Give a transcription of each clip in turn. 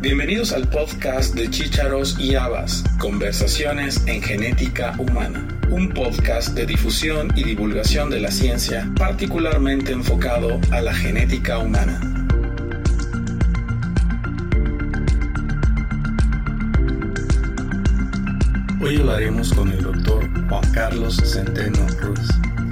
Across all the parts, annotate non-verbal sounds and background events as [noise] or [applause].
Bienvenidos al podcast de Chícharos y Habas, Conversaciones en Genética Humana, un podcast de difusión y divulgación de la ciencia particularmente enfocado a la genética humana. Hoy hablaremos con el doctor Juan Carlos Centeno Ruiz.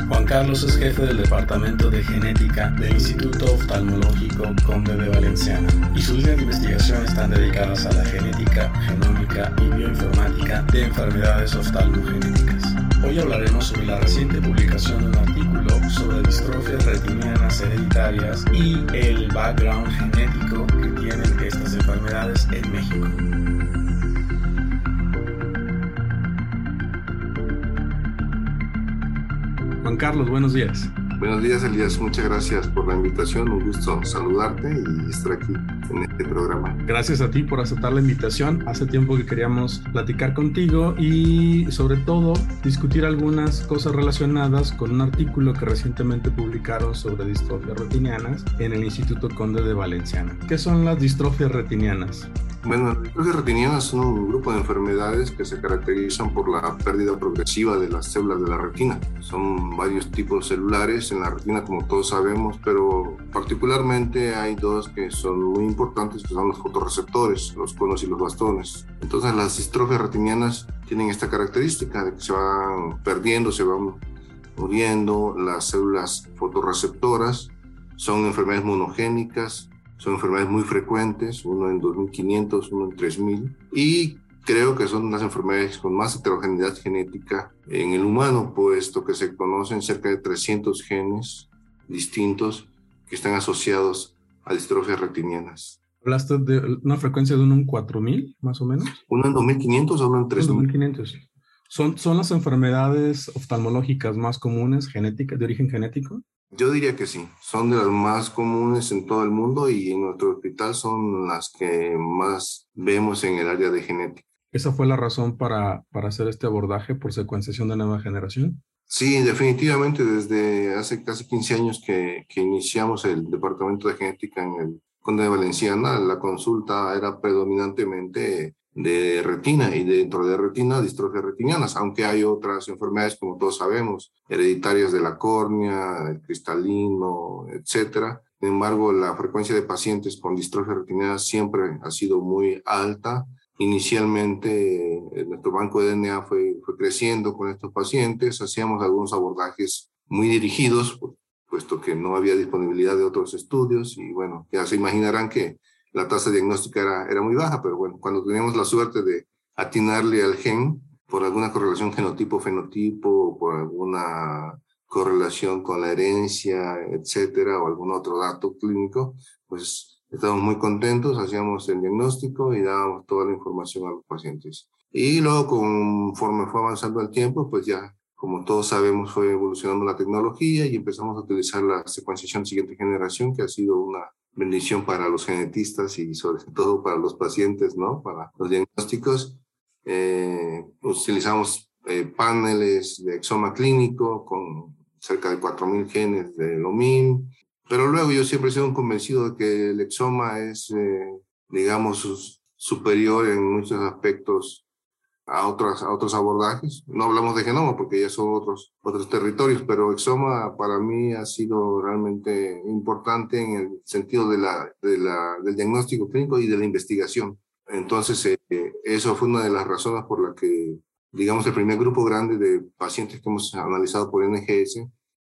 Juan Carlos es jefe del Departamento de Genética del Instituto Oftalmológico Conde de Valenciana y sus líneas de investigación están dedicadas a la genética, genómica y bioinformática de enfermedades oftalmogenéticas. Hoy hablaremos sobre la reciente publicación de un artículo sobre distrofias retinianas hereditarias y el background genético que tienen estas enfermedades en México. Juan Carlos, buenos días. Buenos días, Elías. Muchas gracias por la invitación. Un gusto saludarte y estar aquí en este programa. Gracias a ti por aceptar la invitación. Hace tiempo que queríamos platicar contigo y sobre todo discutir algunas cosas relacionadas con un artículo que recientemente publicaron sobre distrofias retinianas en el Instituto Conde de Valenciana. ¿Qué son las distrofias retinianas? Bueno, las retinianas son un grupo de enfermedades que se caracterizan por la pérdida progresiva de las células de la retina. Son varios tipos celulares en la retina, como todos sabemos, pero particularmente hay dos que son muy importantes, que son los fotorreceptores, los conos y los bastones. Entonces, las distrofias retinianas tienen esta característica de que se van perdiendo, se van muriendo las células fotorreceptoras. Son enfermedades monogénicas, son enfermedades muy frecuentes, uno en 2500, uno en 3000, y creo que son las enfermedades con más heterogeneidad genética en el humano, puesto que se conocen cerca de 300 genes distintos que están asociados a distrofias retinianas. ¿Hablaste de una frecuencia de uno en 4000, más o menos? Uno en 2500 o uno en 3000. 2500. ¿Son, ¿Son las enfermedades oftalmológicas más comunes, genéticas, de origen genético? Yo diría que sí, son de las más comunes en todo el mundo y en nuestro hospital son las que más vemos en el área de genética. ¿Esa fue la razón para, para hacer este abordaje por secuenciación de nueva generación? Sí, definitivamente desde hace casi 15 años que, que iniciamos el departamento de genética en el Conde de Valenciana, la consulta era predominantemente de retina y dentro de retina distrofias retinianas, aunque hay otras enfermedades como todos sabemos, hereditarias de la córnea, el cristalino, etcétera. Sin embargo, la frecuencia de pacientes con distrofias retinianas siempre ha sido muy alta. Inicialmente, eh, nuestro banco de DNA fue, fue creciendo con estos pacientes, hacíamos algunos abordajes muy dirigidos, puesto que no había disponibilidad de otros estudios y bueno, ya se imaginarán que la tasa diagnóstica era, era muy baja, pero bueno, cuando teníamos la suerte de atinarle al gen por alguna correlación genotipo-fenotipo, por alguna correlación con la herencia, etcétera, o algún otro dato clínico, pues estábamos muy contentos, hacíamos el diagnóstico y dábamos toda la información a los pacientes. Y luego, conforme fue avanzando el tiempo, pues ya, como todos sabemos, fue evolucionando la tecnología y empezamos a utilizar la secuenciación siguiente generación, que ha sido una bendición para los genetistas y sobre todo para los pacientes, ¿no? Para los diagnósticos. Eh, utilizamos eh, paneles de exoma clínico con cerca de 4.000 genes de LOMIN, pero luego yo siempre he sido convencido de que el exoma es, eh, digamos, superior en muchos aspectos a otros, a otros abordajes. No hablamos de genoma porque ya son otros, otros territorios, pero exoma para mí ha sido realmente importante en el sentido de la, de la, del diagnóstico clínico y de la investigación. Entonces, eh, eso fue una de las razones por la que, digamos, el primer grupo grande de pacientes que hemos analizado por NGS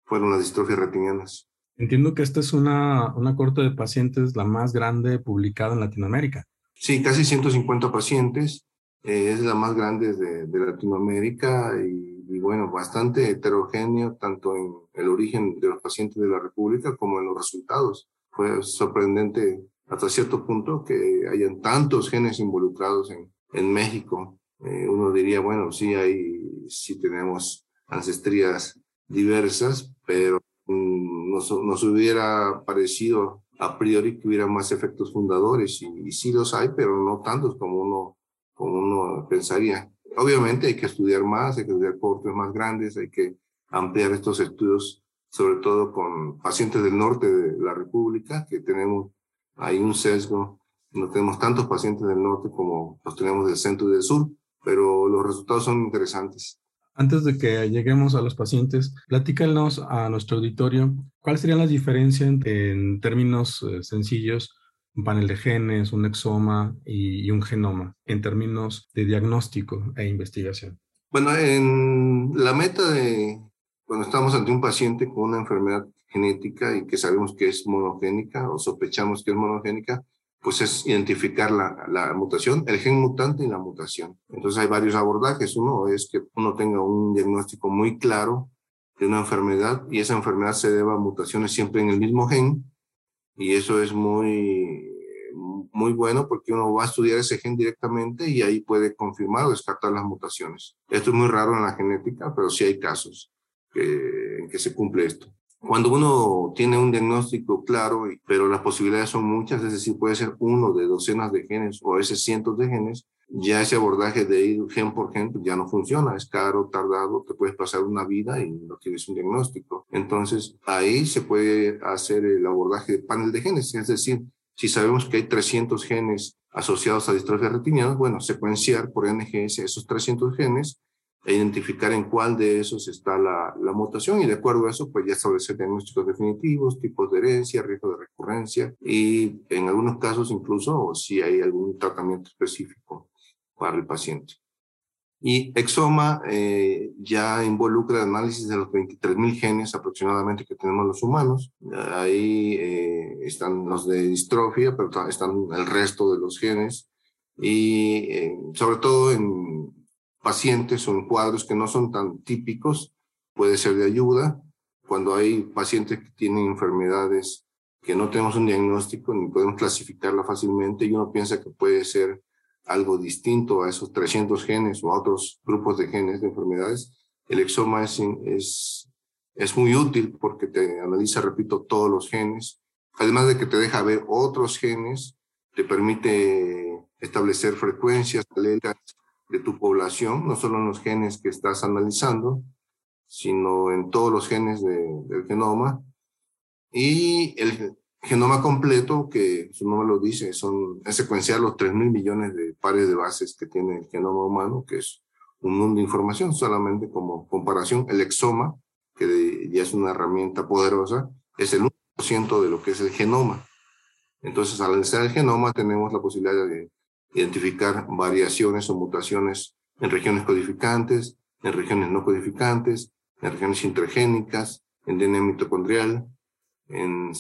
fueron las distrofias retinianas. Entiendo que esta es una, una corte de pacientes la más grande publicada en Latinoamérica. Sí, casi 150 pacientes eh, es la más grande de, de Latinoamérica y, y, bueno, bastante heterogéneo tanto en el origen de los pacientes de la República como en los resultados. Fue sorprendente hasta cierto punto que hayan tantos genes involucrados en, en México. Eh, uno diría, bueno, sí, hay, sí tenemos ancestrías diversas, pero mm, nos, nos hubiera parecido a priori que hubiera más efectos fundadores y, y sí los hay, pero no tantos como uno como uno pensaría. Obviamente hay que estudiar más, hay que estudiar cortes más grandes, hay que ampliar estos estudios, sobre todo con pacientes del norte de la República, que tenemos ahí un sesgo No tenemos tantos pacientes del norte como los tenemos del centro y del sur, pero los resultados son interesantes. Antes de que lleguemos a los pacientes, platícanos a nuestro auditorio cuáles serían las diferencias en términos eh, sencillos un panel de genes, un exoma y, un genoma en términos de diagnóstico e investigación? Bueno, en la meta de cuando estamos ante un paciente con una enfermedad genética y que sabemos que es monogénica o sospechamos que es monogénica, pues es identificar la, la, mutación, el gen mutante y la mutación. Entonces hay varios abordajes. Uno es que uno tenga un diagnóstico muy claro de una enfermedad y esa enfermedad se deba a mutaciones siempre en el mismo gen y eso es muy, muy bueno porque uno va a estudiar ese gen directamente y ahí puede confirmar o descartar las mutaciones. Esto es muy raro en la genética, pero sí hay casos en que se cumple esto. Cuando uno tiene un diagnóstico claro, pero las posibilidades son muchas, es decir, puede ser uno de docenas de genes o a veces cientos de genes, ya ese abordaje de ir gen por gen pues ya no funciona, es caro, tardado, te puedes pasar una vida y no tienes un diagnóstico. Entonces, ahí se puede hacer el abordaje de panel de genes, es decir, si sabemos que hay 300 genes asociados a distrofia retiniana, bueno, secuenciar por NGS esos 300 genes e identificar en cuál de esos está la, la, mutación y de acuerdo a eso, pues ya establecer diagnósticos definitivos, tipos de herencia, riesgo de recurrencia y en algunos casos incluso si hay algún tratamiento específico para el paciente. Y Exoma eh, ya involucra el análisis de los 23.000 genes aproximadamente que tenemos los humanos. Ahí eh, están los de distrofia, pero están el resto de los genes. Y eh, sobre todo en pacientes o en cuadros que no son tan típicos, puede ser de ayuda. Cuando hay pacientes que tienen enfermedades que no tenemos un diagnóstico ni podemos clasificarla fácilmente y uno piensa que puede ser algo distinto a esos 300 genes o a otros grupos de genes de enfermedades, el exoma es, es, es muy útil porque te analiza, repito, todos los genes, además de que te deja ver otros genes, te permite establecer frecuencias alelas de tu población, no solo en los genes que estás analizando, sino en todos los genes del genoma. Y el, genoma completo, que su nombre lo dice, son, es secuenciar los 3 mil millones de pares de bases que tiene el genoma humano, que es un mundo de información, solamente como comparación, el exoma, que ya es una herramienta poderosa, es el 1% de lo que es el genoma. Entonces, al analizar el genoma, tenemos la posibilidad de identificar variaciones o mutaciones en regiones codificantes, en regiones no codificantes, en regiones intergénicas, en DNA mitocondrial, en,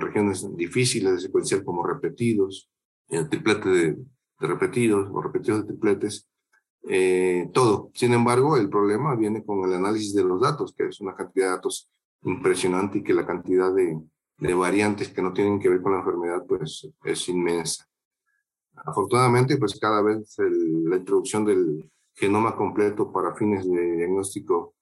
regiones difíciles de secuenciar como repetidos, en triplete de, repetidos o repetidos de tripletes, eh, todo. Sin embargo, el problema viene con el análisis de los datos, que es una cantidad de datos impresionante y que la cantidad de, de variantes que no tienen que ver con la enfermedad pues es inmensa. Afortunadamente, pues cada vez la introducción del genoma completo para fines de diagnóstico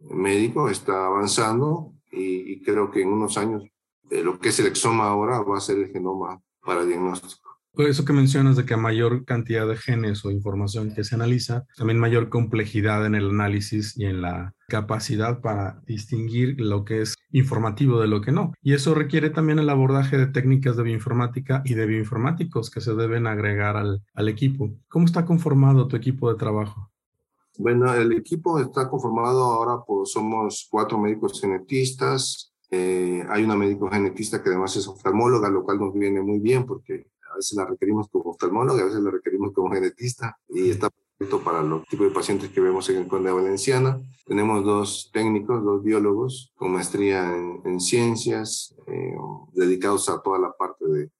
médico está avanzando y, creo que en unos años lo que es el exoma ahora va a ser el genoma para diagnóstico. Por eso que mencionas de que a mayor cantidad de genes o información que se analiza, también mayor complejidad en el análisis y en la capacidad para distinguir lo que es informativo de lo que no. Y eso requiere también el abordaje de técnicas de bioinformática y de bioinformáticos que se deben agregar al equipo. ¿Cómo está conformado tu equipo de trabajo? Bueno, el equipo está conformado ahora por, somos cuatro médicos genetistas, eh, hay una médico genetista que además es oftalmóloga, lo cual nos viene muy bien porque a veces la requerimos como oftalmóloga, a veces la requerimos como genetista y está perfecto para los tipos de pacientes que vemos en el Conde Valenciana. Tenemos dos técnicos, dos biólogos con maestría en, ciencias, eh, dedicados a toda la parte de,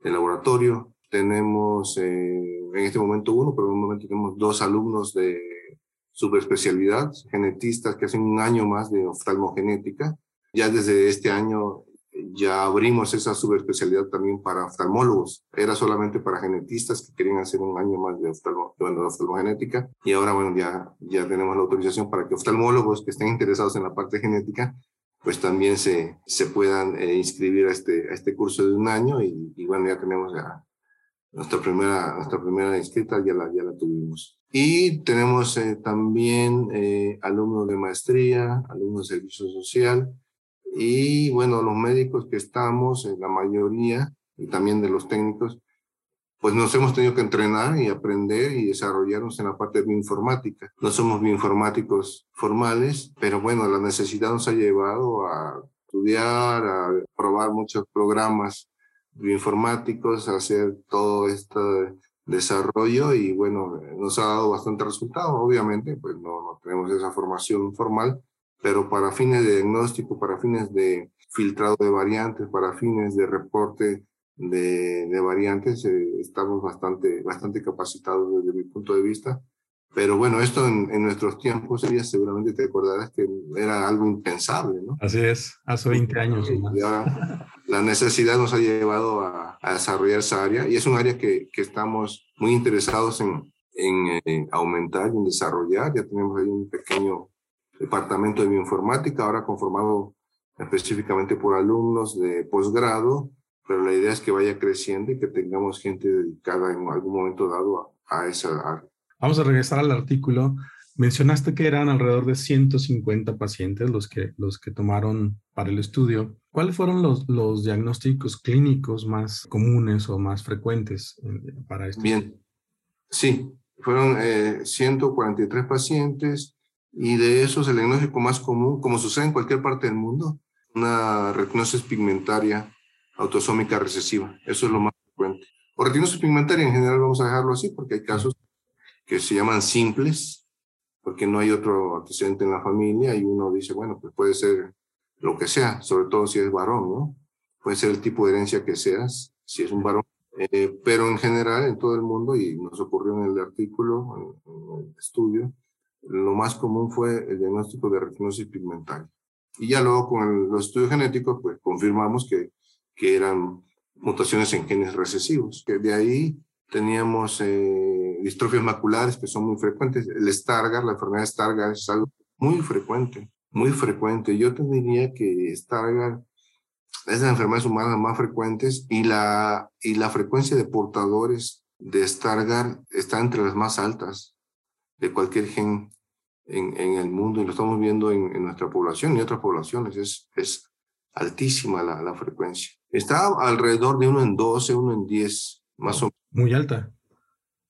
de laboratorio. Tenemos eh, en este momento uno, pero en un momento tenemos dos alumnos de subespecialidad, genetistas que hacen un año más de oftalmogenética. Ya desde este año ya abrimos esa subespecialidad también para oftalmólogos. Era solamente para genetistas que querían hacer un año más de, oftalmo, bueno, oftalmogenética. Y ahora, bueno, ya, ya tenemos la autorización para que oftalmólogos que estén interesados en la parte genética, pues también se, se puedan eh, inscribir a este, a este curso de un año. Y, y bueno, ya tenemos ya nuestra primera, nuestra primera inscrita, ya la, ya la tuvimos. Y tenemos eh, también eh, alumnos de maestría, alumnos de servicio social y bueno, los médicos que estamos, eh, la mayoría, y también de los técnicos, pues nos hemos tenido que entrenar y aprender y desarrollarnos en la parte de bioinformática. No somos bioinformáticos formales, pero bueno, la necesidad nos ha llevado a estudiar, a probar muchos programas bioinformáticos, hacer todo este desarrollo y bueno, nos ha dado bastante resultado. Obviamente, pues no, no tenemos esa formación formal, pero para fines de diagnóstico, para fines de filtrado de variantes, para fines de reporte de, de variantes, eh, estamos bastante, bastante capacitados desde mi punto de vista. Pero bueno, esto en, en nuestros tiempos, ella seguramente te acordarás que era algo impensable, ¿no? Así es, hace 20 años. [laughs] la necesidad nos ha llevado a, desarrollar esa área y es un área que, que estamos muy interesados en, en, en aumentar y en desarrollar. Ya tenemos ahí un pequeño departamento de bioinformática, ahora conformado específicamente por alumnos de posgrado pero la idea es que vaya creciendo y que tengamos gente dedicada en algún momento dado a, a esa área. Vamos a regresar al artículo. Mencionaste que eran alrededor de 150 pacientes los que, los que tomaron para el estudio. ¿Cuáles fueron los, los diagnósticos clínicos más comunes o más frecuentes para esto? Bien, sí, fueron eh, 143 pacientes y de esos el diagnóstico más común, como sucede en cualquier parte del mundo, una retinosis pigmentaria autosómica recesiva. Eso es lo más frecuente. O retinosis pigmentaria en general vamos a dejarlo así porque hay casos que se llaman simples, porque no hay otro antecedente en la familia y uno dice, bueno, pues puede ser lo que sea, sobre todo si es varón, ¿no? Puede ser el tipo de herencia que seas, si es un varón. Eh, pero en general, en todo el mundo, y nos ocurrió en el artículo, en, el estudio, lo más común fue el diagnóstico de retinosis pigmentaria. Y ya luego con los estudios genéticos, pues confirmamos que que eran mutaciones en genes recesivos. Que de ahí teníamos eh, distrofias maculares que son muy frecuentes. El Stargardt, la enfermedad de Stargardt es algo muy frecuente, muy frecuente. Yo te diría que Stargardt es de las enfermedades humanas más frecuentes y la, y la frecuencia de portadores de Stargardt está entre las más altas de cualquier gen en, en el mundo y lo estamos viendo en, en, nuestra población y otras poblaciones. Es, es altísima la, la frecuencia. Está alrededor de uno en 12, uno en 10, más o menos. Muy alta.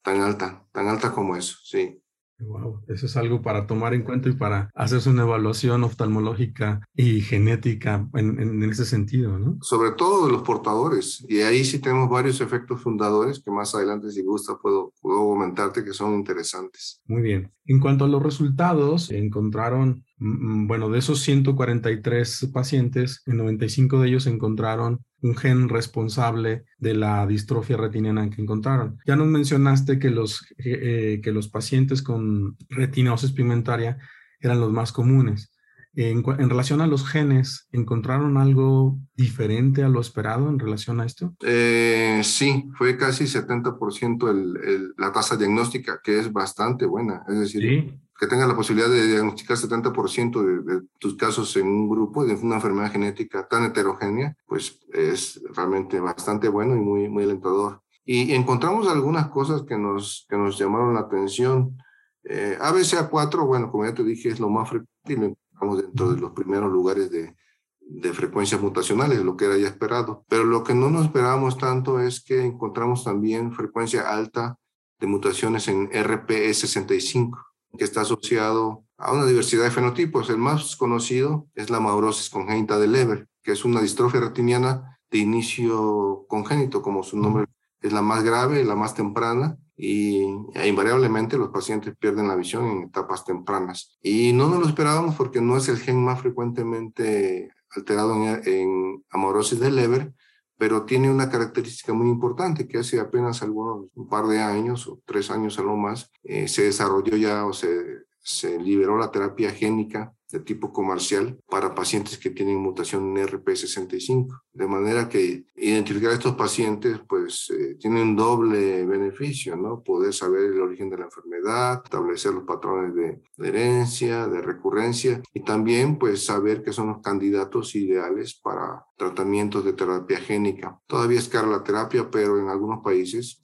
Tan alta, tan alta como eso, sí. Wow, eso es algo para tomar en cuenta y para hacerse una evaluación oftalmológica y genética en, en, ese sentido, ¿no? Sobre todo de los portadores. Y ahí sí tenemos varios efectos fundadores que más adelante, si gusta, puedo, puedo comentarte que son interesantes. Muy bien. En cuanto a los resultados, encontraron, bueno, de esos 143 pacientes, en 95 de ellos encontraron un gen responsable de la distrofia retiniana que encontraron. Ya nos mencionaste que los, eh, que los pacientes con retinosis pigmentaria eran los más comunes. En, en, relación a los genes, ¿encontraron algo diferente a lo esperado en relación a esto? Eh, sí, fue casi 70% el, el, la tasa diagnóstica, que es bastante buena. Es decir, ¿Sí? Que tengas la posibilidad de diagnosticar 70% de, de, tus casos en un grupo de una enfermedad genética tan heterogénea, pues es realmente bastante bueno y muy, muy alentador. Y encontramos algunas cosas que nos, que nos llamaron la atención. Eh, ABCA4, bueno, como ya te dije, es lo más frecuente y lo encontramos dentro de los primeros lugares de, de frecuencias mutacionales, lo que era ya esperado. Pero lo que no nos esperábamos tanto es que encontramos también frecuencia alta de mutaciones en RPE65 que está asociado a una diversidad de fenotipos. El más conocido es la maurosis congénita de Leber, que es una distrofia retiniana de inicio congénito, como su nombre es la más grave, la más temprana, y invariablemente los pacientes pierden la visión en etapas tempranas. Y no nos lo esperábamos porque no es el gen más frecuentemente alterado en, en amaurosis de Leber, pero tiene una característica muy importante que hace apenas algunos un par de años o tres años a lo más eh, se desarrolló ya o se, se liberó la terapia génica de tipo comercial para pacientes que tienen mutación en RP65. De manera que identificar a estos pacientes pues eh, tiene un doble beneficio, ¿no? Poder saber el origen de la enfermedad, establecer los patrones de, herencia, de recurrencia y también pues saber que son los candidatos ideales para tratamientos de terapia génica. Todavía es cara la terapia, pero en algunos países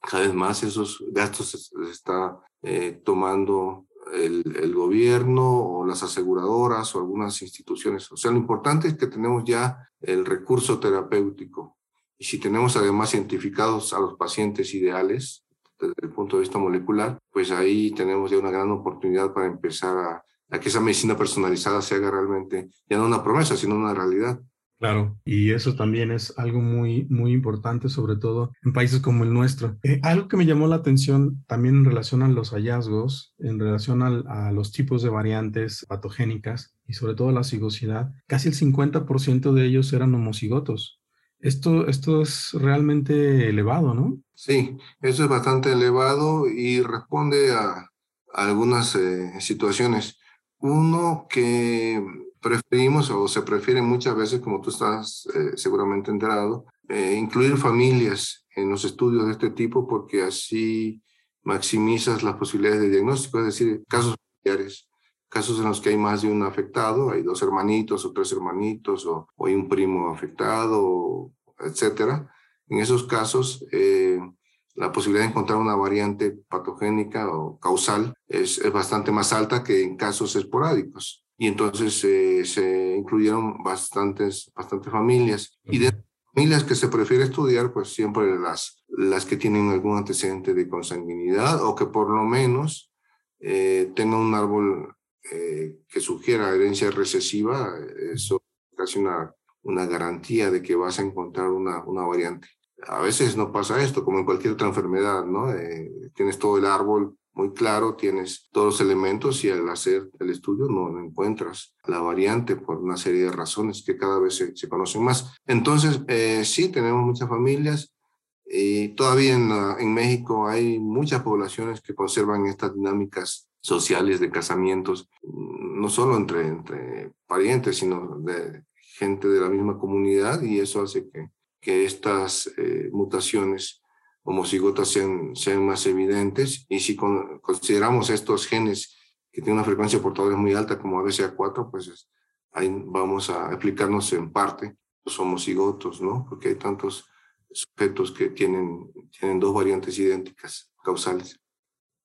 cada vez más esos gastos se está eh, tomando el, gobierno o las aseguradoras o algunas instituciones. O sea, lo importante es que tenemos ya el recurso terapéutico Y si tenemos además identificados a los pacientes ideales desde el punto de vista molecular, pues ahí tenemos ya una gran oportunidad para empezar a que esa medicina personalizada se haga realmente ya no una promesa, sino una realidad. Claro, y eso también es algo muy, muy importante, sobre todo en países como el nuestro. Eh, algo que me llamó la atención también en relación a los hallazgos, en relación a los tipos de variantes patogénicas y sobre todo la cigosidad, casi el 50% de ellos eran homocigotos. Esto, esto es realmente elevado, ¿no? Sí, eso es bastante elevado y responde a, algunas eh, situaciones. Uno que preferimos o se prefiere muchas veces, como tú estás eh, seguramente enterado, eh, incluir familias en los estudios de este tipo porque así maximizas las posibilidades de diagnóstico, es decir, casos familiares, casos en los que hay más de un afectado, hay dos hermanitos o tres hermanitos o, hay un primo afectado, etcétera. En esos casos, eh, la posibilidad de encontrar una variante patogénica o causal es, es bastante más alta que en casos esporádicos y entonces eh, se incluyeron bastantes, bastantes familias. Y de familias que se prefiere estudiar, pues siempre las, las que tienen algún antecedente de consanguinidad o que por lo menos eh, tengan un árbol eh, que sugiera herencia recesiva, eso es casi una, una garantía de que vas a encontrar una, una variante. A veces no pasa esto, como en cualquier otra enfermedad, ¿no? tienes todo el árbol muy claro, tienes todos los elementos y al hacer el estudio no encuentras la variante por una serie de razones que cada vez se, conocen más. Entonces, eh, sí, tenemos muchas familias y todavía en, México hay muchas poblaciones que conservan estas dinámicas sociales de casamientos, no solo entre, entre parientes, sino de gente de la misma comunidad y eso hace que, que estas eh, mutaciones homocigotas sean, sean más evidentes y si consideramos estos genes que tienen una frecuencia portadora muy alta como ABCA4, pues ahí vamos a explicarnos en parte los homocigotos, ¿no? Porque hay tantos sujetos que tienen, tienen dos variantes idénticas causales.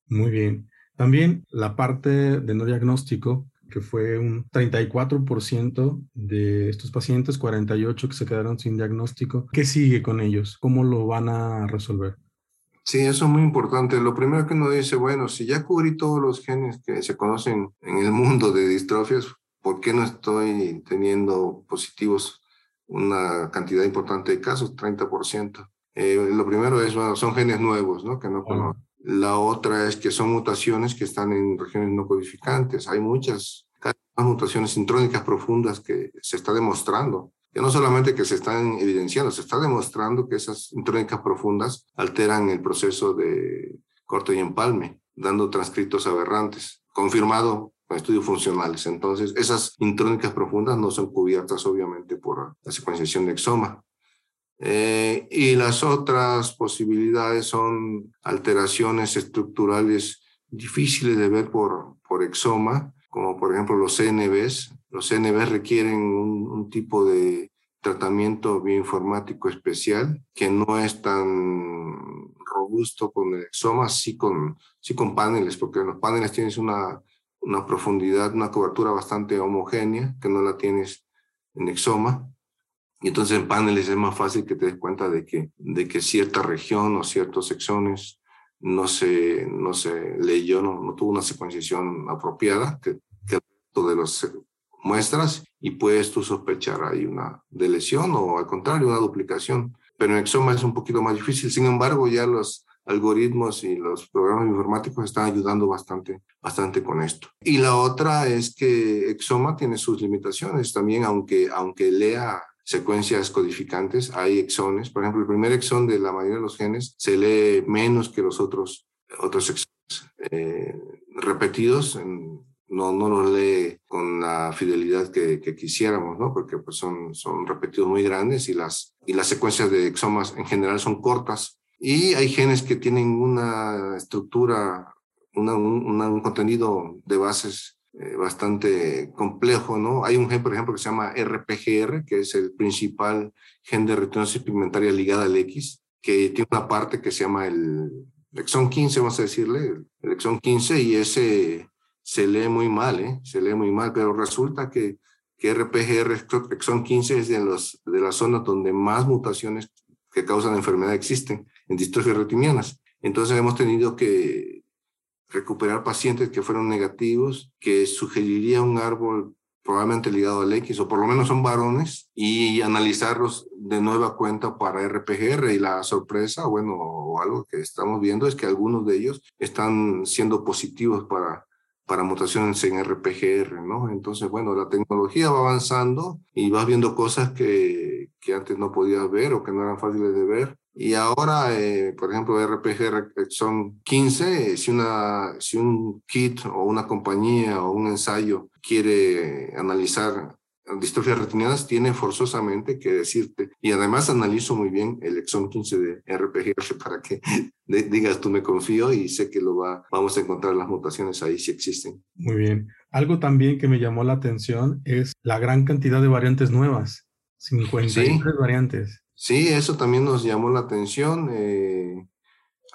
Muy bien. También la parte de no diagnóstico, que fue un 34% de estos pacientes, 48 que se quedaron sin diagnóstico. ¿Qué sigue con ellos? ¿Cómo lo van a resolver? Sí, eso es muy importante. Lo primero que uno dice, bueno, si ya cubrí todos los genes que se conocen en el mundo de distrofias, ¿por qué no estoy teniendo positivos una cantidad importante de casos, 30%? Eh, lo primero es, bueno, son genes nuevos, ¿no? Que no conozco. La otra es que son mutaciones que están en regiones no codificantes. Hay muchas mutaciones intrónicas profundas que se está demostrando. Que no solamente que se están evidenciando, se está demostrando que esas intrónicas profundas alteran el proceso de corte y empalme, dando transcritos aberrantes, confirmado con estudios funcionales. Entonces, esas intrónicas profundas no son cubiertas obviamente por la secuenciación de exoma. Eh, y las otras posibilidades son alteraciones estructurales difíciles de ver por, por exoma, como por ejemplo los CNVs. Los CNVs requieren un, tipo de tratamiento bioinformático especial que no es tan robusto con el exoma, sí con, con paneles, porque en los paneles tienes una, una profundidad, una cobertura bastante homogénea que no la tienes en exoma. Y entonces en paneles es más fácil que te des cuenta de que, de que cierta región o ciertos exones no se, no se leyó, no, no tuvo una secuenciación apropiada que, que de las muestras y puedes tú sospechar ahí una de lesión o al contrario una duplicación. Pero en exoma es un poquito más difícil. Sin embargo, ya los algoritmos y los programas informáticos están ayudando bastante, bastante con esto. Y la otra es que exoma tiene sus limitaciones también, aunque, aunque lea secuencias codificantes, hay exones. Por ejemplo, el primer exón de la mayoría de los genes se lee menos que los otros, otros exones eh, repetidos. no, no los lee con la fidelidad que, quisiéramos, ¿no? Porque pues son, son repetidos muy grandes y las, y las secuencias de exomas en general son cortas. Y hay genes que tienen una estructura, un, un contenido de bases eh, bastante complejo, ¿no? Hay un gen, por ejemplo, que se llama RPGR, que es el principal gen de retinosis pigmentaria ligada al X, que tiene una parte que se llama el exón 15, vamos a decirle, el exón 15, y ese se lee muy mal, ¿eh? Se lee muy mal, pero resulta que, que RPGR, exón 15, es de, los, de las zonas donde más mutaciones que causan la enfermedad existen en distrofias retinianas. Entonces hemos tenido que recuperar pacientes que fueron negativos, que sugeriría un árbol probablemente ligado al X, o por lo menos son varones, y analizarlos de nueva cuenta para RPGR. Y la sorpresa, bueno, o algo que estamos viendo es que algunos de ellos están siendo positivos para, para mutaciones en RPGR, ¿no? Entonces, bueno, la tecnología va avanzando y vas viendo cosas que, que antes no podías ver o que no eran fáciles de ver. Y ahora, eh, por ejemplo, RPG son 15, si, una, si un kit o una compañía o un ensayo quiere analizar distrofias retinianas, tiene forzosamente que decirte, y además analizo muy bien el exón 15 de RPG para que [laughs] digas tú me confío y sé que lo va, vamos a encontrar las mutaciones ahí si existen. Muy bien. Algo también que me llamó la atención es la gran cantidad de variantes nuevas, 53 variantes. Sí, eso también nos llamó la atención. Eh,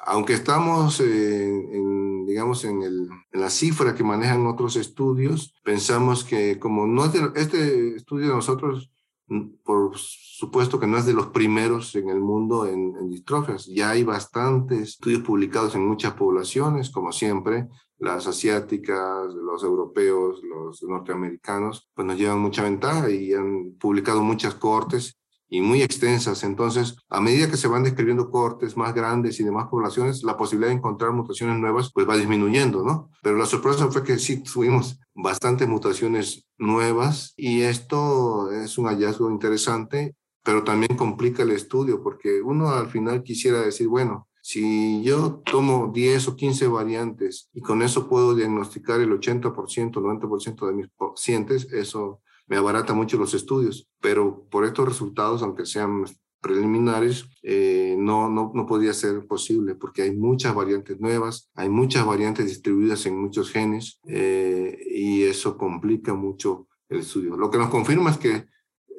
aunque estamos en, digamos, en, el, en, la cifra que manejan otros estudios, pensamos que como no es de, este estudio de nosotros, mm, por supuesto que no es de los primeros en el mundo en, en distrofias. Ya hay bastantes estudios publicados en muchas poblaciones, como siempre, las asiáticas, los europeos, los norteamericanos, pues nos llevan mucha ventaja y han publicado muchas cortes y muy extensas. Entonces, a medida que se van describiendo cortes más grandes y demás poblaciones, la posibilidad de encontrar mutaciones nuevas pues va disminuyendo, ¿no? Pero la sorpresa fue que sí tuvimos bastantes mutaciones nuevas y esto es un hallazgo interesante, pero también complica el estudio porque uno al final quisiera decir, bueno, si yo tomo 10 o 15 variantes y con eso puedo diagnosticar el 80%, 90% de mis pacientes, eso me abarata mucho los estudios, pero por estos resultados, aunque sean preliminares, eh, no, no, no podía ser posible porque hay muchas variantes nuevas, hay muchas variantes distribuidas en muchos genes eh, y eso complica mucho el estudio. Lo que nos confirma es que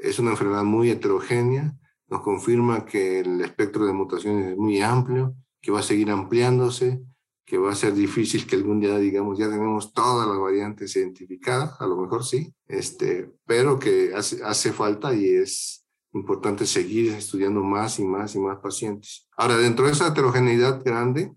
es una enfermedad muy heterogénea, nos confirma que el espectro de mutaciones es muy amplio, que va a seguir ampliándose, que va a ser difícil que algún día digamos ya tenemos todas las variantes identificadas, a lo mejor sí, este, pero que hace, hace falta y es importante seguir estudiando más y más y más pacientes. Ahora, dentro de esa heterogeneidad grande,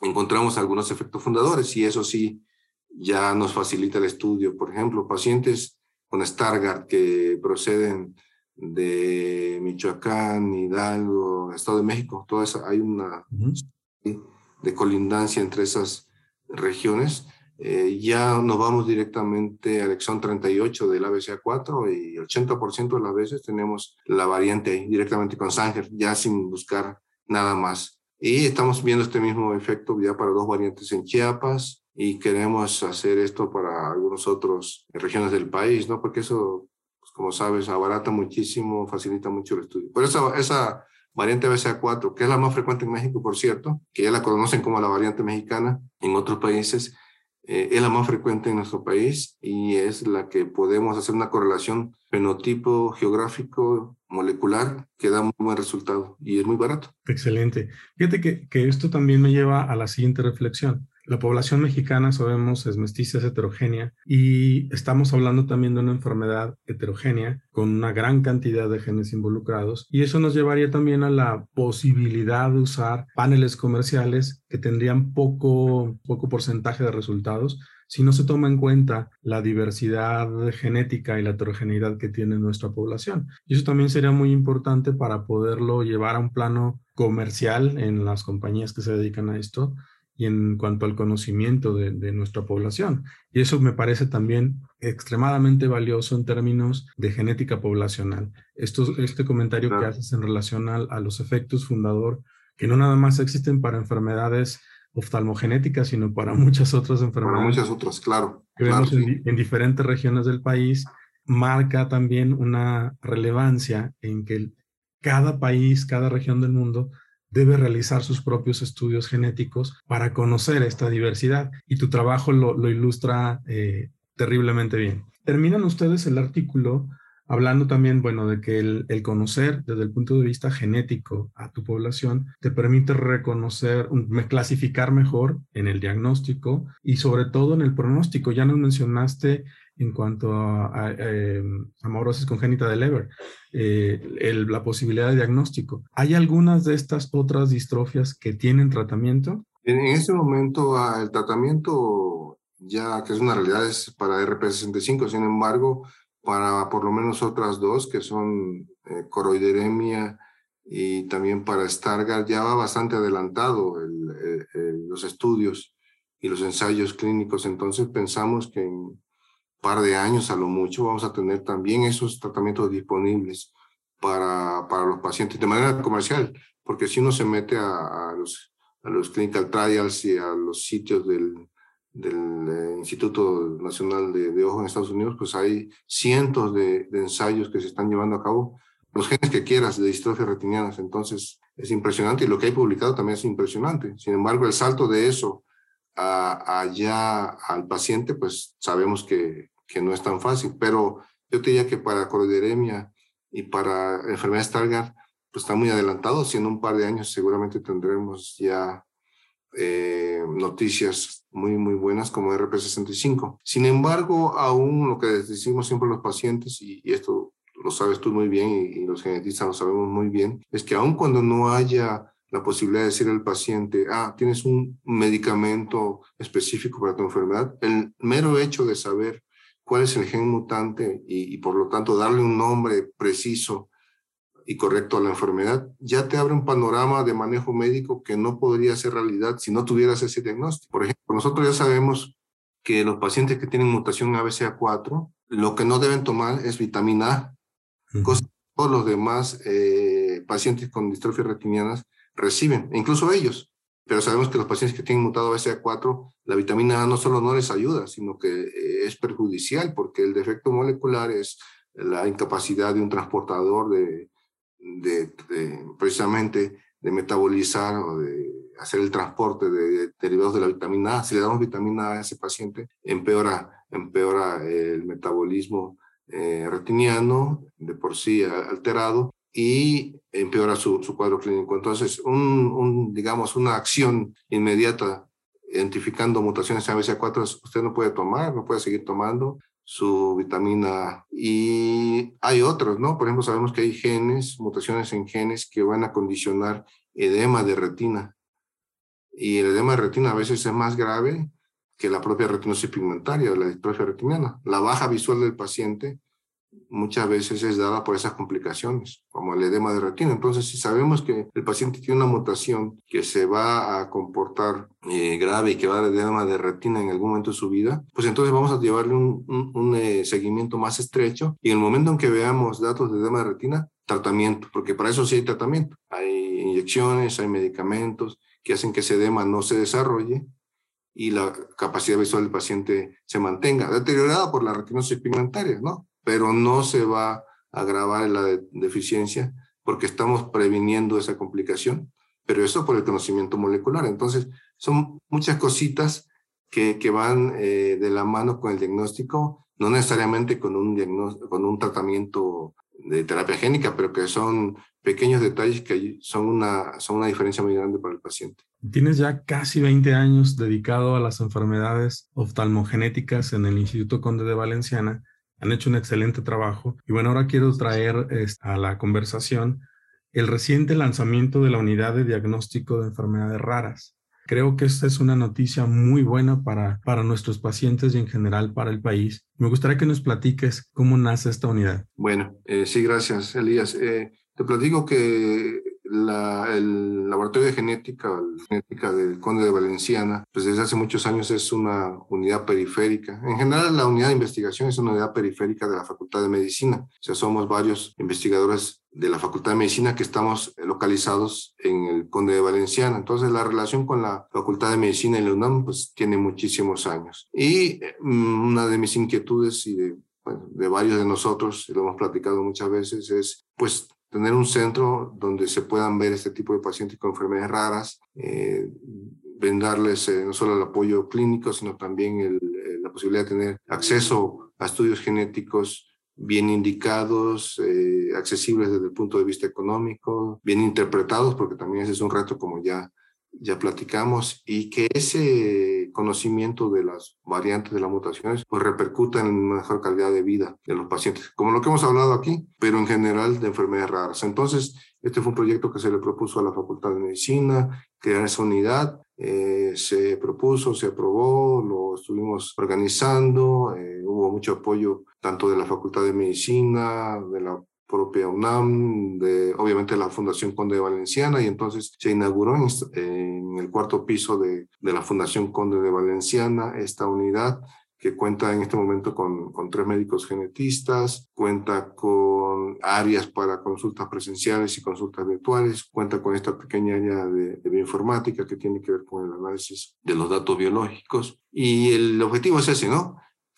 encontramos algunos efectos fundadores y eso sí ya nos facilita el estudio. Por ejemplo, pacientes con Stargardt que proceden de Michoacán, Hidalgo, Estado de México, toda esa, hay una de colindancia entre esas regiones, eh, ya nos vamos directamente al exón 38 del ABCA4 y 80% de las veces tenemos la variante ahí, directamente con Sanger, ya sin buscar nada más. Y estamos viendo este mismo efecto ya para dos variantes en Chiapas y queremos hacer esto para algunos otros regiones del país, ¿no? Porque eso, pues, como sabes, abarata muchísimo, facilita mucho el estudio. Por eso esa variante BCA4, que es la más frecuente en México, por cierto, que ya la conocen como la variante mexicana en otros países, eh, es la más frecuente en nuestro país y es la que podemos hacer una correlación fenotipo geográfico molecular que da muy buen resultado y es muy barato. Excelente. Fíjate que, que esto también me lleva a la siguiente reflexión. La población mexicana, sabemos, es mestiza, es heterogénea y estamos hablando también de una enfermedad heterogénea con una gran cantidad de genes involucrados y eso nos llevaría también a la posibilidad de usar paneles comerciales que tendrían poco, poco porcentaje de resultados si no se toma en cuenta la diversidad genética y la heterogeneidad que tiene nuestra población. Y eso también sería muy importante para poderlo llevar a un plano comercial en las compañías que se dedican a esto y en cuanto al conocimiento de, nuestra población. Y eso me parece también extremadamente valioso en términos de genética poblacional. Esto, este comentario que haces en relación a, los efectos fundador, que no nada más existen para enfermedades oftalmogenéticas, sino para [laughs] muchas otras enfermedades. Para muchas otras, claro. Que vemos en diferentes regiones del país, marca también una relevancia en que cada país, cada región del mundo debe realizar sus propios estudios genéticos para conocer esta diversidad y tu trabajo lo, ilustra eh, terriblemente bien. Terminan ustedes el artículo hablando también, bueno, de que el, el, conocer desde el punto de vista genético a tu población te permite reconocer, clasificar mejor en el diagnóstico y sobre todo en el pronóstico. Ya nos mencionaste en cuanto a, em, amorosis congénita de Leber, eh, la posibilidad de diagnóstico. ¿Hay algunas de estas otras distrofias que tienen tratamiento? En, este momento ah, el tratamiento ya que es una realidad es para RP65, sin embargo, para por lo menos otras dos que son eh, coroideremia y también para Stargardt ya va bastante adelantado los estudios y los ensayos clínicos, entonces pensamos que en un par de años a lo mucho vamos a tener también esos tratamientos disponibles para, para los pacientes de manera comercial, porque si uno se mete a, los, a los clinical trials y a los sitios del, del eh, Instituto Nacional de, de, Ojo en Estados Unidos, pues hay cientos de, de, ensayos que se están llevando a cabo, los genes que quieras de distrofias retinianas, entonces es impresionante y lo que hay publicado también es impresionante. Sin embargo, el salto de eso a, allá al paciente, pues sabemos que, que, no es tan fácil, pero yo te diría que para coroideremia y para enfermedad Stargardt, pues está muy adelantado, si en un par de años seguramente tendremos ya eh, noticias muy, muy buenas como RP65. Sin embargo, aún lo que decimos siempre los pacientes, y, esto lo sabes tú muy bien y, y, los genetistas lo sabemos muy bien, es que aún cuando no haya la posibilidad de decir al paciente, ah, tienes un medicamento específico para tu enfermedad, el mero hecho de saber cuál es el gen mutante y, por lo tanto darle un nombre preciso y correcto a la enfermedad, ya te abre un panorama de manejo médico que no podría ser realidad si no tuvieras ese diagnóstico. Por ejemplo, nosotros ya sabemos que los pacientes que tienen mutación ABCA4, lo que no deben tomar es vitamina A. todos los demás eh, pacientes con distrofia retinianas reciben, incluso ellos. Pero sabemos que los pacientes que tienen mutado BCA4, la vitamina A no solo no les ayuda, sino que eh, es perjudicial porque el defecto molecular es la incapacidad de un transportador de, de, precisamente de metabolizar o de hacer el transporte de, derivados de la vitamina A. Si le damos vitamina A a ese paciente, empeora, empeora el metabolismo eh, retiniano de por sí alterado y empeora su, su cuadro clínico. Entonces, un, digamos, una acción inmediata identificando mutaciones ABCA4, usted no puede tomar, no puede seguir tomando su vitamina y hay otros, ¿no? Por ejemplo, sabemos que hay genes, mutaciones en genes que van a condicionar edema de retina. Y el edema de retina a veces es más grave que la propia retinosis pigmentaria, la distrofia retiniana. La baja visual del paciente muchas veces es dada por esas complicaciones, como el edema de retina. Entonces, si sabemos que el paciente tiene una mutación que se va a comportar eh, grave y que va a dar edema de retina en algún momento de su vida, pues entonces vamos a llevarle un, eh, seguimiento más estrecho y en el momento en que veamos datos de edema de retina, tratamiento, porque para eso sí hay tratamiento. Hay inyecciones, hay medicamentos que hacen que ese edema no se desarrolle y la capacidad visual del paciente se mantenga, deteriorada por la retinosis pigmentaria, ¿no? Pero no se va a agravar la deficiencia porque estamos previniendo esa complicación, pero eso por el conocimiento molecular. Entonces, son muchas cositas que, van eh, de la mano con el diagnóstico, no necesariamente con un, con un tratamiento de terapia génica, pero que son pequeños detalles que son una, son una diferencia muy grande para el paciente. Tienes ya casi 20 años dedicado a las enfermedades oftalmogenéticas en el Instituto Conde de Valenciana han hecho un excelente trabajo. Y bueno, ahora quiero traer a la conversación el reciente lanzamiento de la unidad de diagnóstico de enfermedades raras. Creo que esta es una noticia muy buena para, para nuestros pacientes y en general para el país. Me gustaría que nos platiques cómo nace esta unidad. Bueno, eh, sí, gracias, Elías. Eh, te platico que la, el laboratorio de genética, genética del Conde de Valenciana, pues desde hace muchos años es una unidad periférica. En general, la unidad de investigación es una unidad periférica de la Facultad de Medicina. O sea, somos varios investigadores de la Facultad de Medicina que estamos localizados en el Conde de Valenciana. Entonces, la relación con la Facultad de Medicina y la UNAM, pues tiene muchísimos años. Y mm, una de mis inquietudes y de de varios de nosotros, y lo hemos platicado muchas veces, es pues tener un centro donde se puedan ver este tipo de pacientes con enfermedades raras, eh, brindarles eh, no solo el apoyo clínico, sino también el, eh, la posibilidad de tener acceso a estudios genéticos bien indicados, eh, accesibles desde el punto de vista económico, bien interpretados, porque también ese es un reto, como ya ya platicamos, y que ese conocimiento de las variantes de las mutaciones pues repercuta en mejor calidad de vida de los pacientes, como lo que hemos hablado aquí, pero en general de enfermedades raras. Entonces, este fue un proyecto que se le propuso a la Facultad de Medicina, crear esa unidad, eh, se propuso, se aprobó, lo estuvimos organizando, eh, hubo mucho apoyo tanto de la Facultad de Medicina, de la propia UNAM, de obviamente la Fundación Conde de Valenciana, y entonces se inauguró en, el cuarto piso de, de, la Fundación Conde de Valenciana esta unidad que cuenta en este momento con, con, tres médicos genetistas, cuenta con áreas para consultas presenciales y consultas virtuales, cuenta con esta pequeña área de, de bioinformática que tiene que ver con el análisis de los datos biológicos. Y el objetivo es ese, ¿no?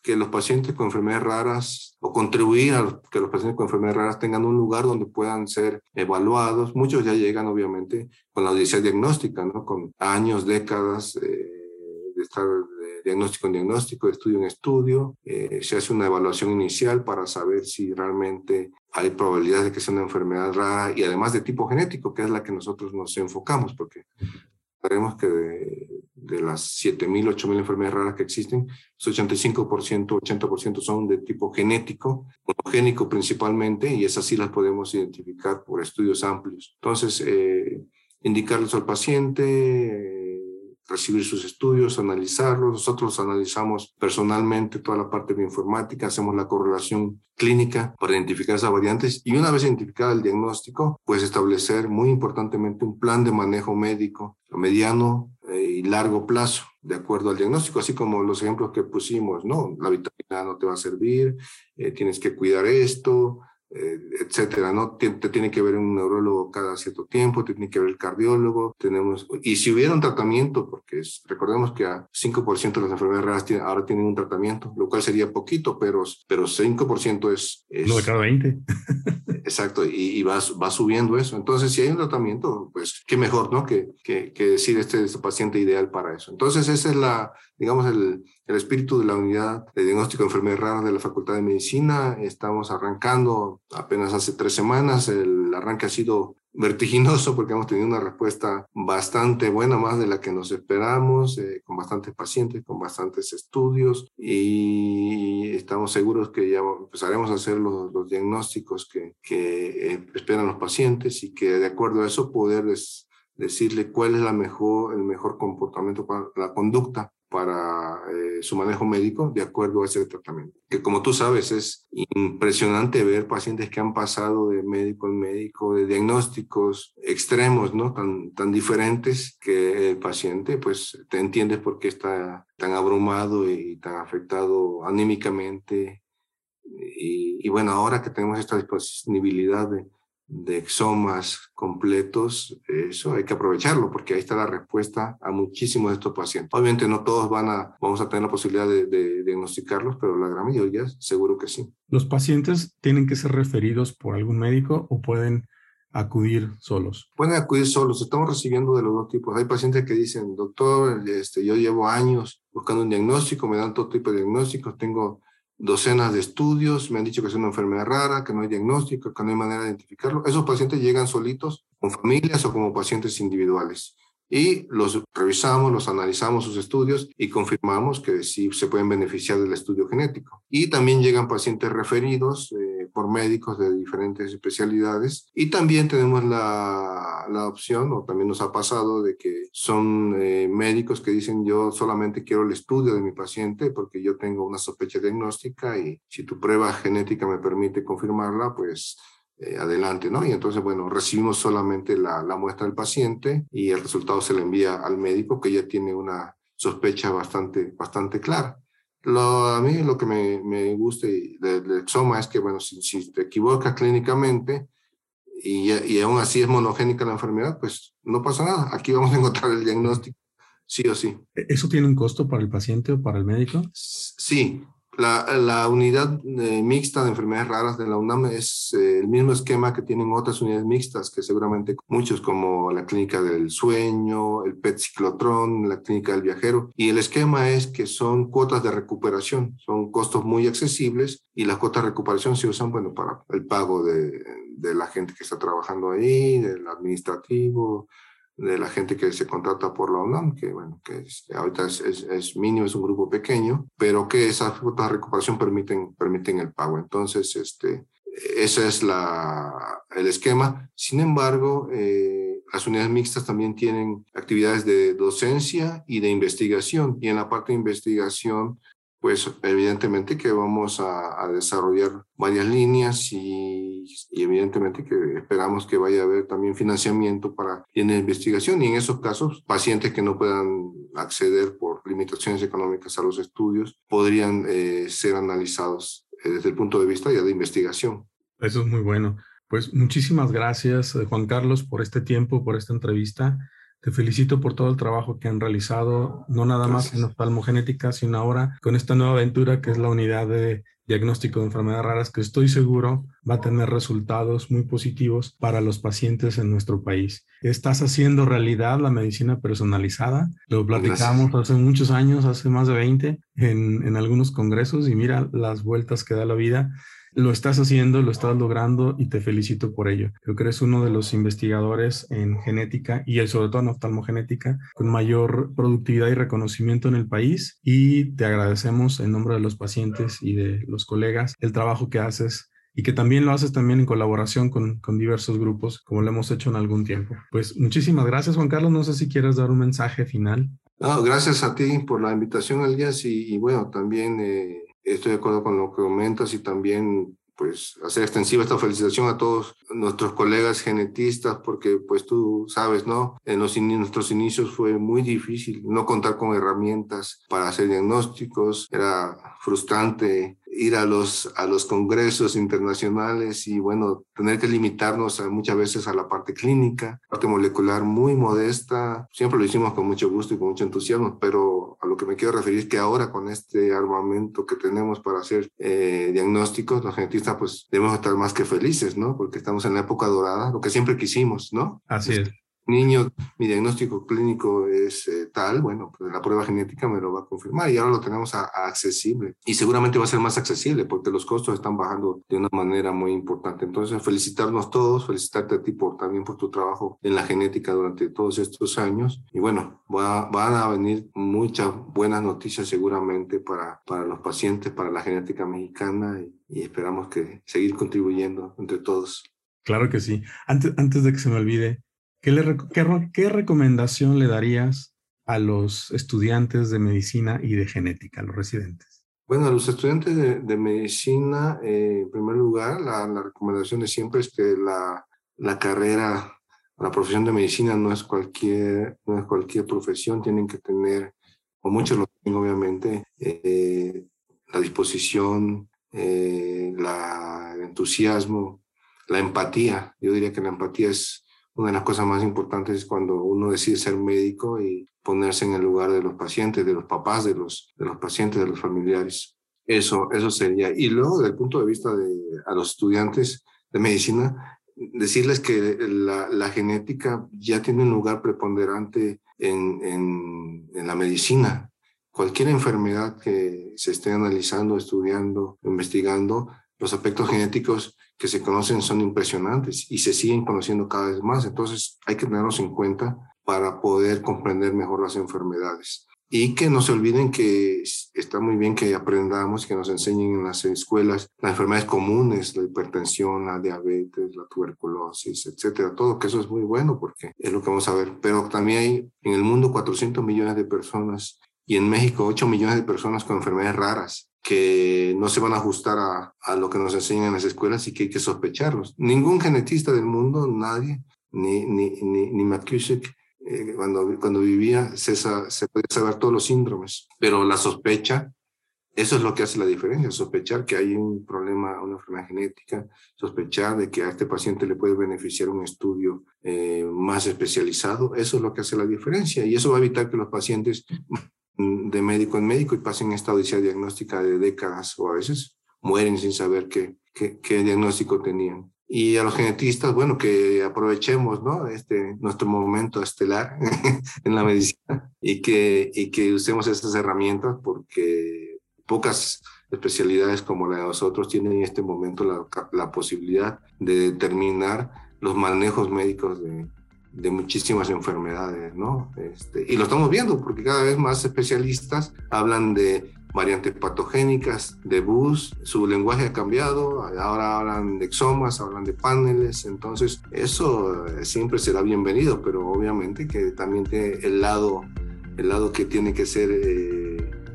Que los pacientes con enfermedades raras o contribuir a que los pacientes con enfermedades raras tengan un lugar donde puedan ser evaluados. Muchos ya llegan, obviamente, con la odisea diagnóstica, ¿no? Con años, décadas eh, de estar de diagnóstico en diagnóstico, de estudio en estudio. Eh, se hace una evaluación inicial para saber si realmente hay probabilidades de que sea una enfermedad rara y además de tipo genético, que es la que nosotros nos enfocamos, porque Sabemos que de, de las 7.000, 8.000 enfermedades raras que existen, el 85%, 80% son de tipo genético, monogénico principalmente, y esas sí las podemos identificar por estudios amplios. Entonces, eh, indicarles al paciente, recibir sus estudios, analizarlos. Nosotros analizamos personalmente toda la parte bioinformática, hacemos la correlación clínica para identificar esas variantes y una vez identificado el diagnóstico, pues establecer muy importantemente un plan de manejo médico a mediano eh, y largo plazo, de acuerdo al diagnóstico, así como los ejemplos que pusimos, ¿no? La vitamina no te va a servir, eh, tienes que cuidar esto, eh, etcétera, ¿no? Te, tiene que ver un neurólogo cada cierto tiempo, te tiene que ver el cardiólogo, tenemos, y si hubiera un tratamiento, porque recordemos que a 5% de las enfermedades raras ahora tienen un tratamiento, lo cual sería poquito, pero, pero 5% es, es... No de cada 20. [laughs] exacto, y, y va, va, subiendo eso. Entonces, si hay un tratamiento, pues qué mejor, ¿no? Que, que, que decir este es el paciente ideal para eso. Entonces, esa es la, digamos, el, el espíritu de la unidad de diagnóstico de enfermedades raras de la Facultad de Medicina. Estamos arrancando apenas hace tres semanas. El arranque ha sido vertiginoso porque hemos tenido una respuesta bastante buena, más de la que nos esperamos, eh, con bastantes pacientes, con bastantes estudios y estamos seguros que ya empezaremos a hacer los, los diagnósticos que, que eh, esperan los pacientes y que de acuerdo a eso poder decirle cuál es la mejor, el mejor comportamiento la conducta para eh, su manejo médico de acuerdo a ese tratamiento. Que como tú sabes, es impresionante ver pacientes que han pasado de médico en médico, de diagnósticos extremos, ¿no? Tan, tan diferentes que el paciente, pues, te entiendes por qué está tan abrumado y tan afectado anímicamente. Y, y bueno, ahora que tenemos esta disponibilidad de, de exomas completos, eso hay que aprovecharlo porque ahí está la respuesta a muchísimos de estos pacientes. Obviamente no todos van a, vamos a tener la posibilidad de, de, diagnosticarlos, pero la gran mayoría seguro que sí. ¿Los pacientes tienen que ser referidos por algún médico o pueden acudir solos? Pueden acudir solos. Estamos recibiendo de los dos tipos. Hay pacientes que dicen, doctor, este, yo llevo años buscando un diagnóstico, me dan todo tipo de diagnósticos, tengo docenas de estudios, me han dicho que es una enfermedad rara, que no hay diagnóstico, que no hay manera de identificarlo. Esos pacientes llegan solitos, con familias o como pacientes individuales. Y los revisamos, los analizamos sus estudios y confirmamos que sí se pueden beneficiar del estudio genético. Y también llegan pacientes referidos eh, por médicos de diferentes especialidades. Y también tenemos la, la, opción, o también nos ha pasado, de que son eh, médicos que dicen yo solamente quiero el estudio de mi paciente porque yo tengo una sospecha diagnóstica y si tu prueba genética me permite confirmarla, pues eh, adelante, ¿no? Y entonces, bueno, recibimos solamente la, la, muestra del paciente y el resultado se le envía al médico que ya tiene una sospecha bastante, bastante clara. Lo, a mí lo que me, me gusta del, exoma es que, bueno, si, si te equivocas clínicamente y, y, aún así es monogénica la enfermedad, pues no pasa nada. Aquí vamos a encontrar el diagnóstico, sí o sí. ¿E-, ¿Eso tiene un costo para el paciente o para el médico? Sí, la, la unidad eh, mixta de enfermedades raras de la UNAM es eh, el mismo esquema que tienen otras unidades mixtas, que seguramente muchos como la clínica del sueño, el PET ciclotrón, la clínica del viajero. Y el esquema es que son cuotas de recuperación, son costos muy accesibles y las cuotas de recuperación se usan, bueno, para el pago de, de la gente que está trabajando ahí, del administrativo, de la gente que se contrata por la UNAM, que bueno, que ahorita es, es, mínimo, es un grupo pequeño, pero que esas cuotas de recuperación permiten, permiten el pago. Entonces, este, ese es la, el esquema. Sin embargo, eh, las unidades mixtas también tienen actividades de docencia y de investigación. Y en la parte de investigación pues evidentemente que vamos a, desarrollar varias líneas y, evidentemente que esperamos que vaya a haber también financiamiento para la investigación y en esos casos pacientes que no puedan acceder por limitaciones económicas a los estudios podrían eh, ser analizados eh, desde el punto de vista ya de investigación. Eso es muy bueno. Pues muchísimas gracias, eh, Juan Carlos, por este tiempo, por esta entrevista. Te felicito por todo el trabajo que han realizado, no nada más en oftalmogenética, sino ahora con esta nueva aventura que es la unidad de diagnóstico de enfermedades raras, que estoy seguro va a tener resultados muy positivos para los pacientes en nuestro país. Estás haciendo realidad la medicina personalizada. Lo platicamos hace muchos años, hace más de 20, en, en algunos congresos y mira las vueltas que da la vida lo estás haciendo, lo estás logrando y te felicito por ello. Creo que eres uno de los investigadores en genética y sobre todo en oftalmogenética con mayor productividad y reconocimiento en el país y te agradecemos en nombre de los pacientes y de los colegas el trabajo que haces y que también lo haces también en colaboración con, con, diversos grupos, como lo hemos hecho en algún tiempo. Pues muchísimas gracias, Juan Carlos. No sé si quieres dar un mensaje final. No, gracias a ti por la invitación, Elías, y, y bueno, también eh, estoy de acuerdo con lo que comentas y también pues hacer extensiva esta felicitación a todos nuestros colegas genetistas porque pues tú sabes, ¿no? En los nuestros inicios fue muy difícil no contar con herramientas para hacer diagnósticos, era frustrante ir a los, a los congresos internacionales y bueno, tener que limitarnos a, muchas veces a la parte clínica, parte molecular muy modesta. Siempre lo hicimos con mucho gusto y con mucho entusiasmo, pero a lo que me quiero referir es que ahora con este armamento que tenemos para hacer eh, diagnósticos, los genetistas pues debemos estar más que felices, ¿no? Porque estamos en la época dorada, lo que siempre quisimos, ¿no? Así es niño, mi diagnóstico clínico es eh, tal, bueno, pues la prueba genética me lo va a confirmar y ahora lo tenemos accesible y seguramente va a ser más accesible porque los costos están bajando de una manera muy importante. Entonces, felicitarnos todos, felicitarte a ti por, también por tu trabajo en la genética durante todos estos años y bueno, van a venir muchas buenas noticias seguramente para, para los pacientes, para la genética mexicana y, y esperamos que seguir contribuyendo entre todos. Claro que sí. Antes, antes de que se me olvide, ¿Qué, recomendación le darías a los estudiantes de medicina y de genética, a los residentes? Bueno, a los estudiantes de, medicina, eh, en primer lugar, la, recomendación de siempre es que la, la, carrera, la profesión de medicina no es cualquier, no es cualquier profesión, tienen que tener, o muchos lo tienen obviamente, eh, la disposición, eh, la, el entusiasmo, la empatía. Yo diría que la empatía es una de las cosas más importantes es cuando uno decide ser médico y ponerse en el lugar de los pacientes, de los papás, de los, de los pacientes, de los familiares. Eso, eso sería. Y luego, desde el punto de vista de a los estudiantes de medicina, decirles que la, la genética ya tiene un lugar preponderante en, en, en la medicina. Cualquier enfermedad que se esté analizando, estudiando, investigando, los aspectos genéticos que se conocen son impresionantes y se siguen conociendo cada vez más. Entonces hay que tenerlos en cuenta para poder comprender mejor las enfermedades. Y que no se olviden que está muy bien que aprendamos, que nos enseñen en las escuelas las enfermedades comunes, la hipertensión, la diabetes, la tuberculosis, etcétera. Todo eso es muy bueno porque es lo que vamos a ver. Pero también hay en el mundo 400 millones de personas y en México 8 millones de personas con enfermedades raras que no se van a ajustar a, a, lo que nos enseñan en las escuelas y que hay que sospecharlos. Ningún genetista del mundo, nadie, ni, ni, ni, ni eh, cuando, cuando vivía, se, se podía saber todos los síndromes, pero la sospecha, eso es lo que hace la diferencia, sospechar que hay un problema, una enfermedad genética, sospechar de que a este paciente le puede beneficiar un estudio eh, más especializado, eso es lo que hace la diferencia y eso va a evitar que los pacientes de médico en médico y pasen esta odisea diagnóstica de décadas o a veces mueren sin saber qué, qué, diagnóstico tenían. Y a los genetistas, bueno, que aprovechemos ¿no? este, nuestro momento estelar [laughs] en la medicina y que, y que usemos estas herramientas porque pocas especialidades como la de nosotros tienen en este momento la, la posibilidad de determinar los manejos médicos de, de muchísimas enfermedades, ¿no? Este, y lo estamos viendo porque cada vez más especialistas hablan de variantes patogénicas de BUS, su lenguaje ha cambiado, ahora hablan de exomas, hablan de paneles, entonces eso eh, siempre será bienvenido, pero obviamente que también tiene el lado, el lado que tiene que ser... Eh,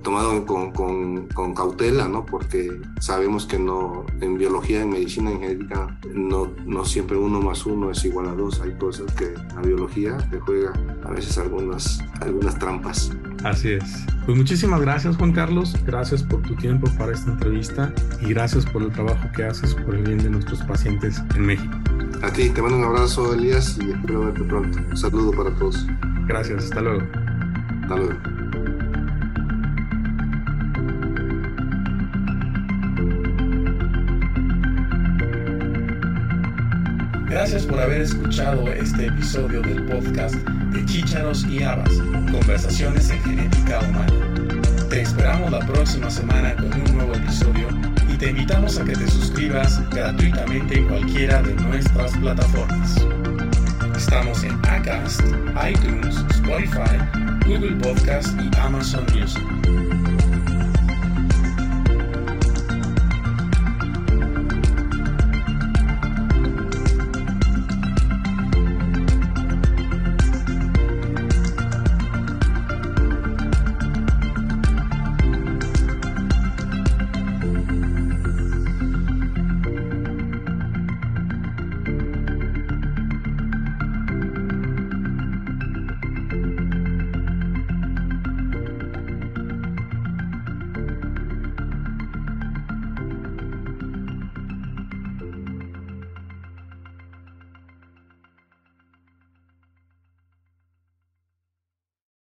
tomado con, con, con, cautela, ¿no? Porque sabemos que no, en biología, en medicina, en genética, no, no siempre uno más uno es igual a dos. Hay cosas que la biología te juega a veces algunas, algunas trampas. Así es. Pues muchísimas gracias Juan Carlos, gracias por tu tiempo para esta entrevista y gracias por el trabajo que haces por el bien de nuestros pacientes en México. A ti, te mando un abrazo Elías y espero verte pronto. Un saludo para todos. Gracias, hasta luego. Hasta luego. Gracias por haber escuchado este episodio del podcast de Chícharos y Habas, Conversaciones en Genética Humana. Te esperamos la próxima semana con un nuevo episodio y te invitamos a que te suscribas gratuitamente en cualquiera de nuestras plataformas. Estamos en Acast, iTunes, Spotify, Google Podcast y Amazon Music.